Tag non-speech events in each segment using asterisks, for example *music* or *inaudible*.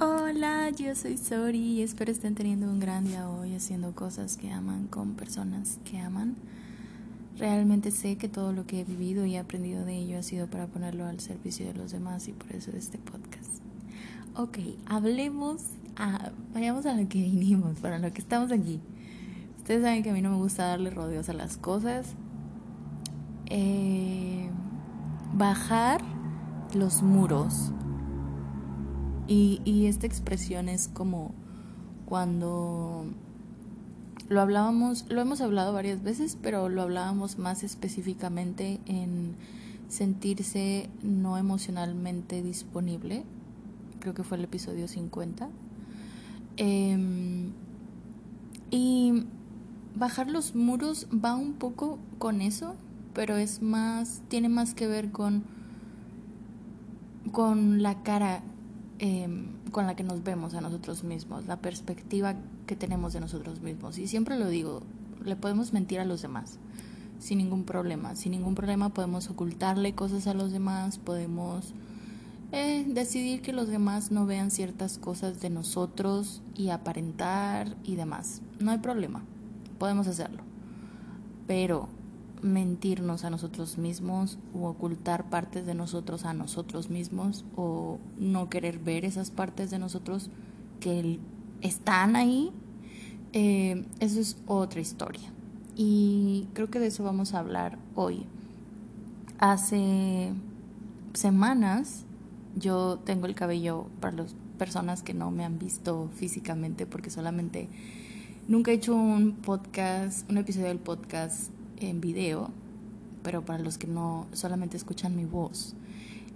Hola, yo soy Sori y espero estén teniendo un gran día hoy haciendo cosas que aman con personas que aman. Realmente sé que todo lo que he vivido y aprendido de ello ha sido para ponerlo al servicio de los demás y por eso este podcast. Ok, hablemos, a, vayamos a lo que vinimos, para lo que estamos aquí. Ustedes saben que a mí no me gusta darle rodeos a las cosas. Eh, bajar los muros y, esta expresión es como cuando lo hablábamos, lo hemos hablado varias veces, pero lo hablábamos más específicamente en sentirse no emocionalmente disponible. Creo que fue el episodio 50. Em, y bajar los muros va un poco con eso, pero es más, tiene más que ver con, con la cara Em, con la que nos vemos a nosotros mismos, la perspectiva que tenemos de nosotros mismos. Y siempre lo digo, le podemos mentir a los demás sin ningún problema. Sin ningún problema podemos ocultarle cosas a los demás, podemos eh, decidir que los demás no vean ciertas cosas de nosotros y aparentar y demás. No hay problema, podemos hacerlo. Pero mentirnos a nosotros mismos o ocultar partes de nosotros a nosotros mismos o no querer ver esas partes de nosotros que están ahí, eh, eso es otra historia. Y creo que de eso vamos a hablar hoy. Hace semanas yo tengo el cabello, para las personas que no me han visto físicamente, porque solamente nunca he hecho un podcast, un episodio del podcast en video, pero para los que no solamente escuchan mi voz,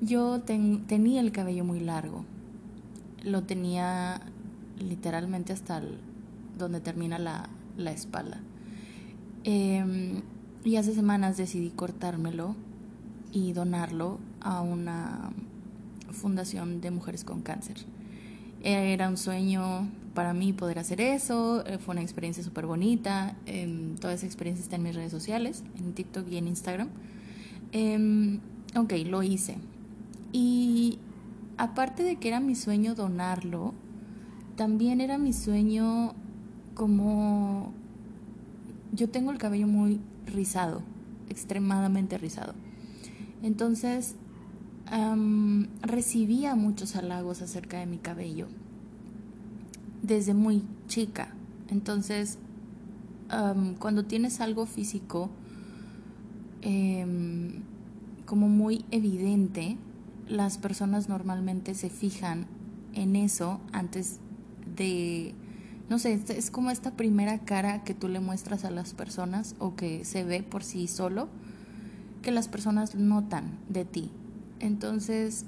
yo tenía el cabello muy largo. Lo tenía literalmente hasta donde termina la, la espalda. Em, y hace semanas decidí cortármelo y donarlo a una fundación de mujeres con cáncer. Era un sueño para mí poder hacer eso, eh, fue una experiencia súper bonita, em, toda esa experiencia está en mis redes sociales, en TikTok y en Instagram. Eh, ok, lo hice. Y aparte de que era mi sueño donarlo, también era mi sueño como yo tengo el cabello muy rizado, extremadamente rizado. Entonces, recibía muchos halagos acerca de mi cabello desde muy chica. Entonces, cuando tienes algo físico em, como muy evidente, las personas normalmente se fijan en eso antes de, no sé, es como esta primera cara que tú le muestras a las personas o que se ve por sí solo, que las personas notan de ti. Entonces,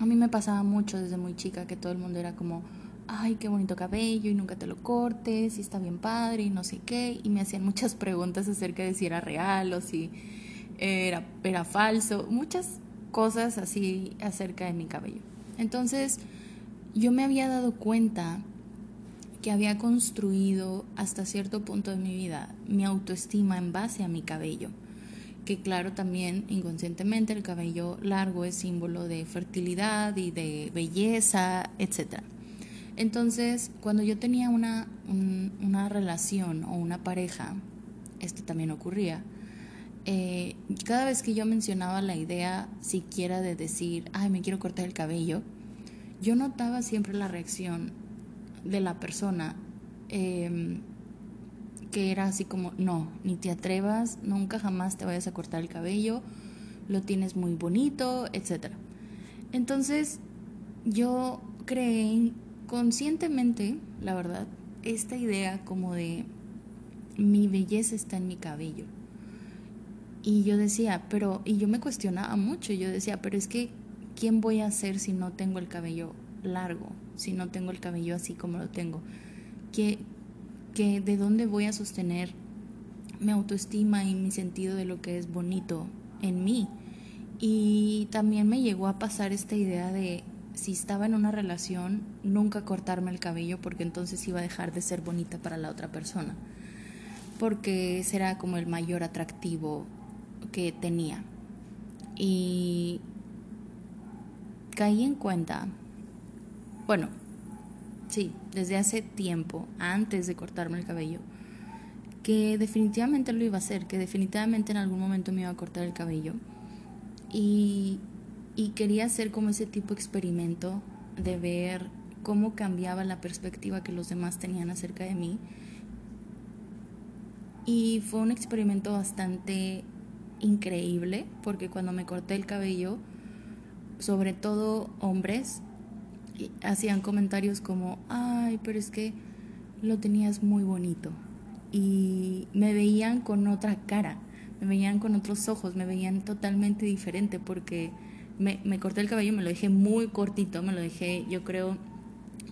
a mí me pasaba mucho desde muy chica que todo el mundo era como, ay, qué bonito cabello y nunca te lo cortes y está bien padre y no sé qué. Y me hacían muchas *laughs* preguntas acerca de si era real o si era, era falso, muchas cosas así acerca de mi cabello. Entonces, yo me había dado cuenta que había construido hasta cierto punto de mi vida mi autoestima en base a mi cabello que claro también inconscientemente el cabello largo es símbolo de fertilidad y de belleza, etc. Entonces, cuando yo tenía una, una relación o una pareja, esto también ocurría, eh, cada vez que yo mencionaba la idea siquiera de decir, ay, me quiero cortar el cabello, yo notaba siempre la reacción de la persona. Eh, que era así como, no, ni te atrevas, nunca jamás te vayas a cortar el cabello, lo tienes muy bonito, etc. Entonces yo creé conscientemente, la verdad, esta idea como de mi belleza está en mi cabello. Y yo decía, pero, y yo me cuestionaba mucho, yo decía, pero es que, ¿quién voy a ser si no tengo el cabello largo? Si no tengo el cabello así como lo tengo. ¿Qué, que de dónde voy a sostener mi autoestima y mi sentido de lo que es bonito en mí. Y también me llegó a pasar esta idea de si estaba en una relación, nunca cortarme el cabello porque entonces iba a dejar de ser bonita para la otra persona. Porque será como el mayor atractivo que tenía. Y caí en cuenta, bueno, sí, desde hace tiempo, antes de cortarme el cabello, que definitivamente lo iba a hacer, que definitivamente en algún momento me iba a cortar el cabello. Y, quería hacer como ese tipo de experimento de ver cómo cambiaba la perspectiva que los demás tenían acerca de mí. Y fue un experimento bastante increíble porque cuando me corté el cabello, sobre todo hombres, hacían comentarios como, ay, pero es que lo tenías muy bonito. Y me veían con otra cara, me veían con otros ojos, me veían totalmente diferente porque me, me corté el cabello, me lo dejé muy cortito, me lo dejé yo creo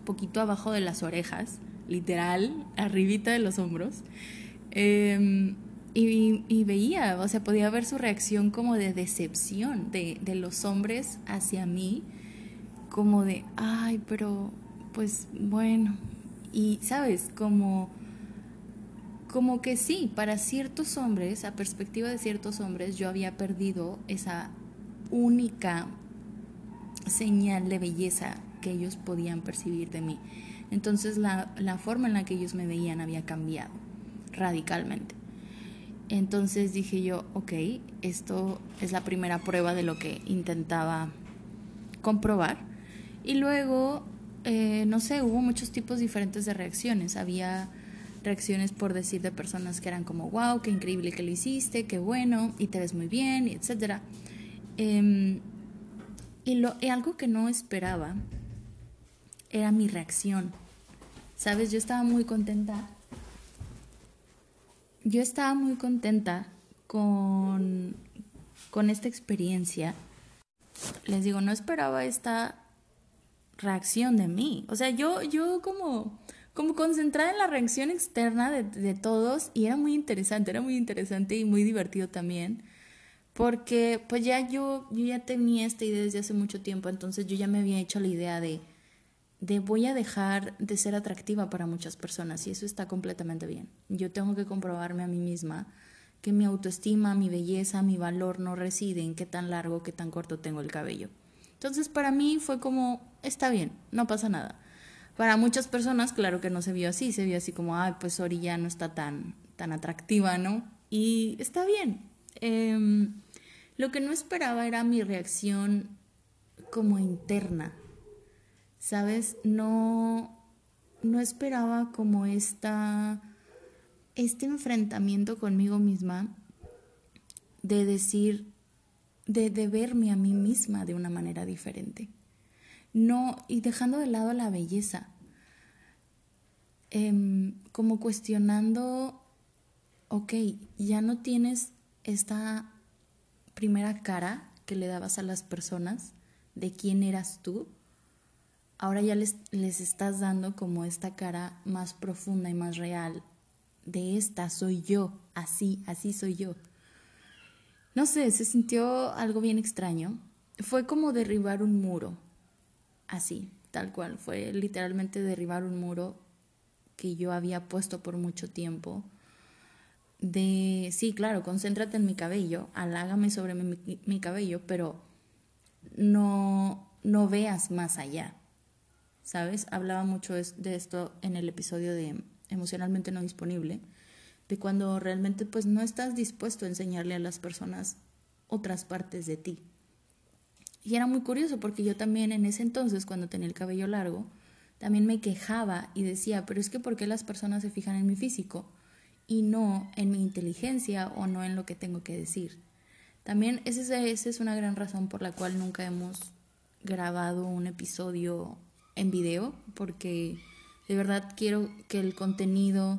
poquito abajo de las orejas, literal, arribita de los hombros. Eh, y, veía, o sea, podía ver su reacción como de decepción de, de los hombres hacia mí, como de, ay, pero pues bueno, y sabes, como, como que sí, para ciertos hombres, a perspectiva de ciertos hombres, yo había perdido esa única señal de belleza que ellos podían percibir de mí. Entonces la, la forma en la que ellos me veían había cambiado radicalmente. Entonces dije yo, ok, esto es la primera prueba de lo que intentaba comprobar. Y luego, eh, no sé, hubo muchos tipos diferentes de reacciones. Había reacciones por decir de personas que eran como, wow, qué increíble que lo hiciste, qué bueno, y te ves muy bien, etc. Em, y, lo, y algo que no esperaba era mi reacción. Sabes, yo estaba muy contenta yo estaba muy contenta con, con esta experiencia. Les digo, no esperaba esta reacción de mí. O sea, yo, yo como, como concentrada en la reacción externa de, todos y era muy interesante, era muy interesante y muy divertido también. Porque pues ya yo, yo ya tenía esta idea desde hace mucho tiempo, entonces yo ya me había hecho la idea de de voy a dejar de ser atractiva para muchas personas y eso está completamente bien. Yo tengo que comprobarme a mí misma que mi autoestima, mi belleza, mi valor no reside en qué tan largo, qué tan corto tengo el cabello. Entonces para mí fue como, está bien, no pasa nada. Para muchas personas, claro que no se vio así, se vio así como, ay, pues Ori ya no está tan, tan atractiva, ¿no? Y está bien. Em, lo que no esperaba era mi reacción como interna, ¿sabes? No, no esperaba como esta, este enfrentamiento conmigo misma de decir, de, verme a mí misma de una manera diferente. No, y dejando de lado la belleza, em, como cuestionando, ok, ya no tienes esta primera cara que le dabas a las personas de quién eras tú, ahora ya les, les estás dando como esta cara más profunda y más real de esta soy yo, así, así soy yo. No sé, se sintió algo bien extraño. Fue como derribar un muro, así, tal cual. Fue literalmente derribar un muro que yo había puesto por mucho tiempo. De, sí, claro, concéntrate en mi cabello, halágame sobre mi, mi cabello, pero no, no veas más allá. ¿sabes? Hablaba mucho de esto en el episodio de emocionalmente no disponible, de cuando realmente pues no estás dispuesto a enseñarle a las personas otras partes de ti. Y era muy curioso porque yo también en ese entonces, cuando tenía el cabello largo, también me quejaba y decía, pero es que ¿por qué las personas se fijan en mi físico y no en mi inteligencia o no en lo que tengo que decir? También esa es una gran razón por la cual nunca hemos grabado un episodio en video porque de verdad quiero que el contenido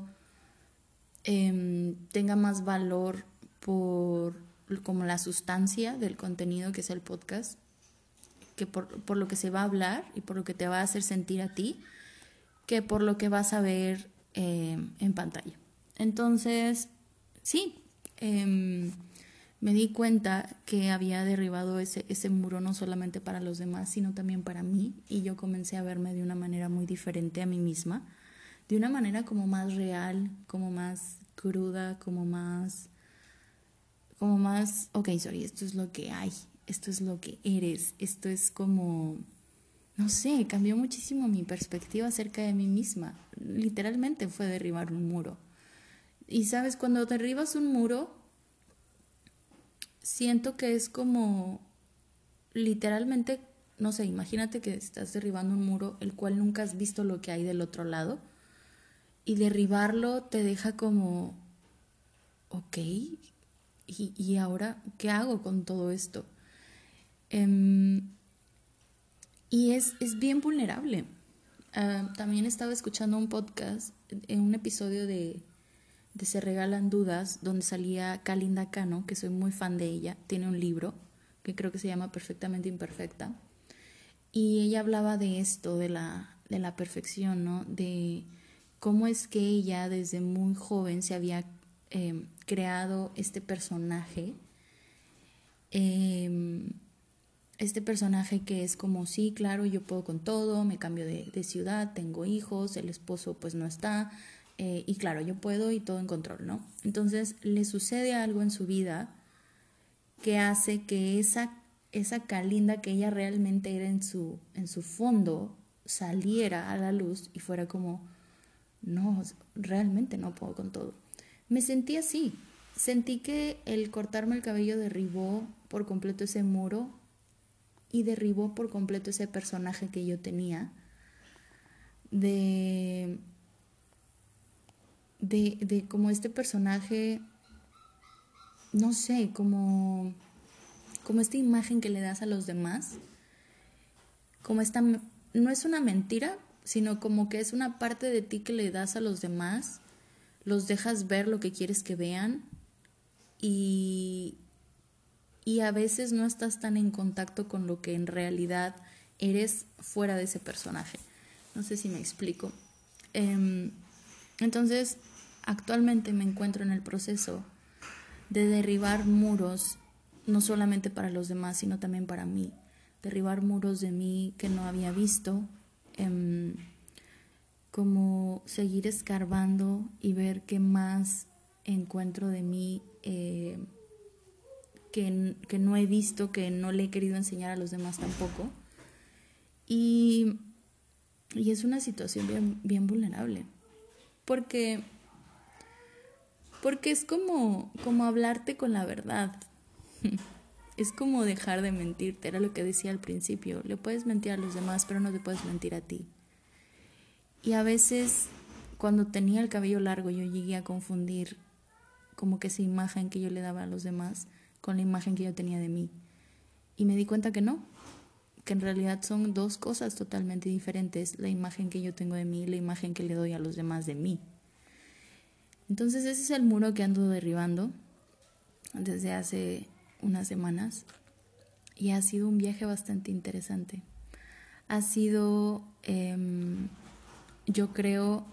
em, tenga más valor por como la sustancia del contenido que es el podcast, que por, por, lo que se va a hablar y por lo que te va a hacer sentir a ti, que por lo que vas a ver em, en pantalla. Entonces, sí, eh, me di cuenta que había derribado ese, ese muro no solamente para los demás, sino también para mí, y yo comencé a verme de una manera muy diferente a mí misma, de una manera como más real, como más cruda, como más, como más, ok, sorry, esto es lo que hay, esto es lo que eres, esto es como, no sé, cambió muchísimo mi perspectiva acerca de mí misma. Literalmente fue derribar un muro. Y sabes, cuando derribas un muro, siento que es como literalmente, no sé, imagínate que estás derribando un muro el cual nunca has visto lo que hay del otro lado y derribarlo te deja como, ok, ¿y, ahora qué hago con todo esto? Em, y es, es, bien vulnerable. Ah, también estaba escuchando un podcast, en un episodio de, de Se Regalan Dudas, donde salía Kalinda Cano, que soy muy fan de ella, tiene un libro que creo que se llama Perfectamente Imperfecta, y ella hablaba de esto, de la, de la perfección, ¿no? De cómo es que ella desde muy joven se había em, creado este personaje, em, este personaje que es como, sí, claro, yo puedo con todo, me cambio de, ciudad, tengo hijos, el esposo pues no está, eh, y claro, yo puedo y todo en control, ¿no? Entonces le sucede algo en su vida que hace que esa, esa Calinda que ella realmente era en su, en su fondo saliera a la luz y fuera como, no, realmente no puedo con todo. Me sentí así, sentí que el cortarme el cabello derribó por completo ese muro y derribó por completo ese personaje que yo tenía de de, de como este personaje no sé como como esta imagen que le das a los demás como esta no es una mentira sino como que es una parte de ti que le das a los demás, los dejas ver lo que quieres que vean y, y a veces no estás tan en contacto con lo que en realidad eres fuera de ese personaje. No sé si me explico. Em, entonces, actualmente me encuentro en el proceso de derribar muros, no solamente para los demás, sino también para mí. Derribar muros de mí que no había visto, Em, como seguir escarbando y ver qué más encuentro de mí eh, que, que, no he visto, que no le he querido enseñar a los demás tampoco. Y, y es una situación bien, bien vulnerable, porque, porque es como, como hablarte con la verdad. *laughs* Es como dejar de mentirte, era lo que decía al principio. Le puedes mentir a los demás, pero no te puedes mentir a ti. Y a veces, cuando tenía el cabello largo, yo llegué a confundir como que esa imagen que yo le daba a los demás con la imagen que yo tenía de mí. Y me di cuenta que no, que en realidad son dos cosas totalmente diferentes, la imagen que yo tengo de mí y la imagen que le doy a los demás de mí. Entonces ese es el muro que ando derribando desde hace unas semanas y ha sido un viaje bastante interesante. Ha sido, em, yo creo,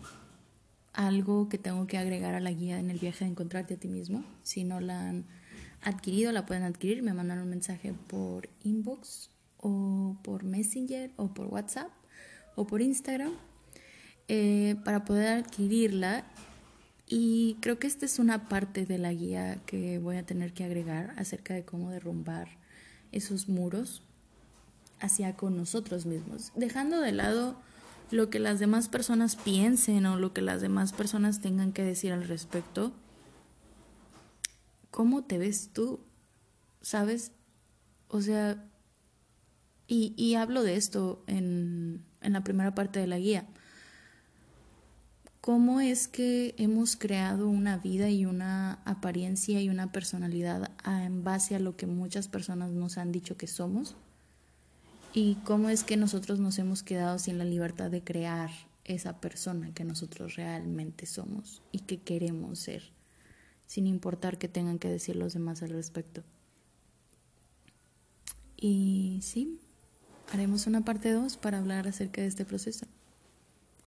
algo que tengo que agregar a la guía en el viaje de encontrarte a ti mismo. Si no la han adquirido, la pueden adquirir. Me mandan un mensaje por inbox o por Messenger o por WhatsApp o por Instagram eh, para poder adquirirla y creo que esta es una parte de la guía que voy a tener que agregar acerca de cómo derrumbar esos muros hacia con nosotros mismos, dejando de lado lo que las demás personas piensen o lo que las demás personas tengan que decir al respecto. ¿Cómo te ves tú? ¿Sabes? O sea, y, y hablo de esto en, en la primera parte de la guía cómo es que hemos creado una vida y una apariencia y una personalidad en base a lo que muchas personas nos han dicho que somos y cómo es que nosotros nos hemos quedado sin la libertad de crear esa persona que nosotros realmente somos y que queremos ser, sin importar que tengan que decir los demás al respecto. Y sí, haremos una parte 2 para hablar acerca de este proceso.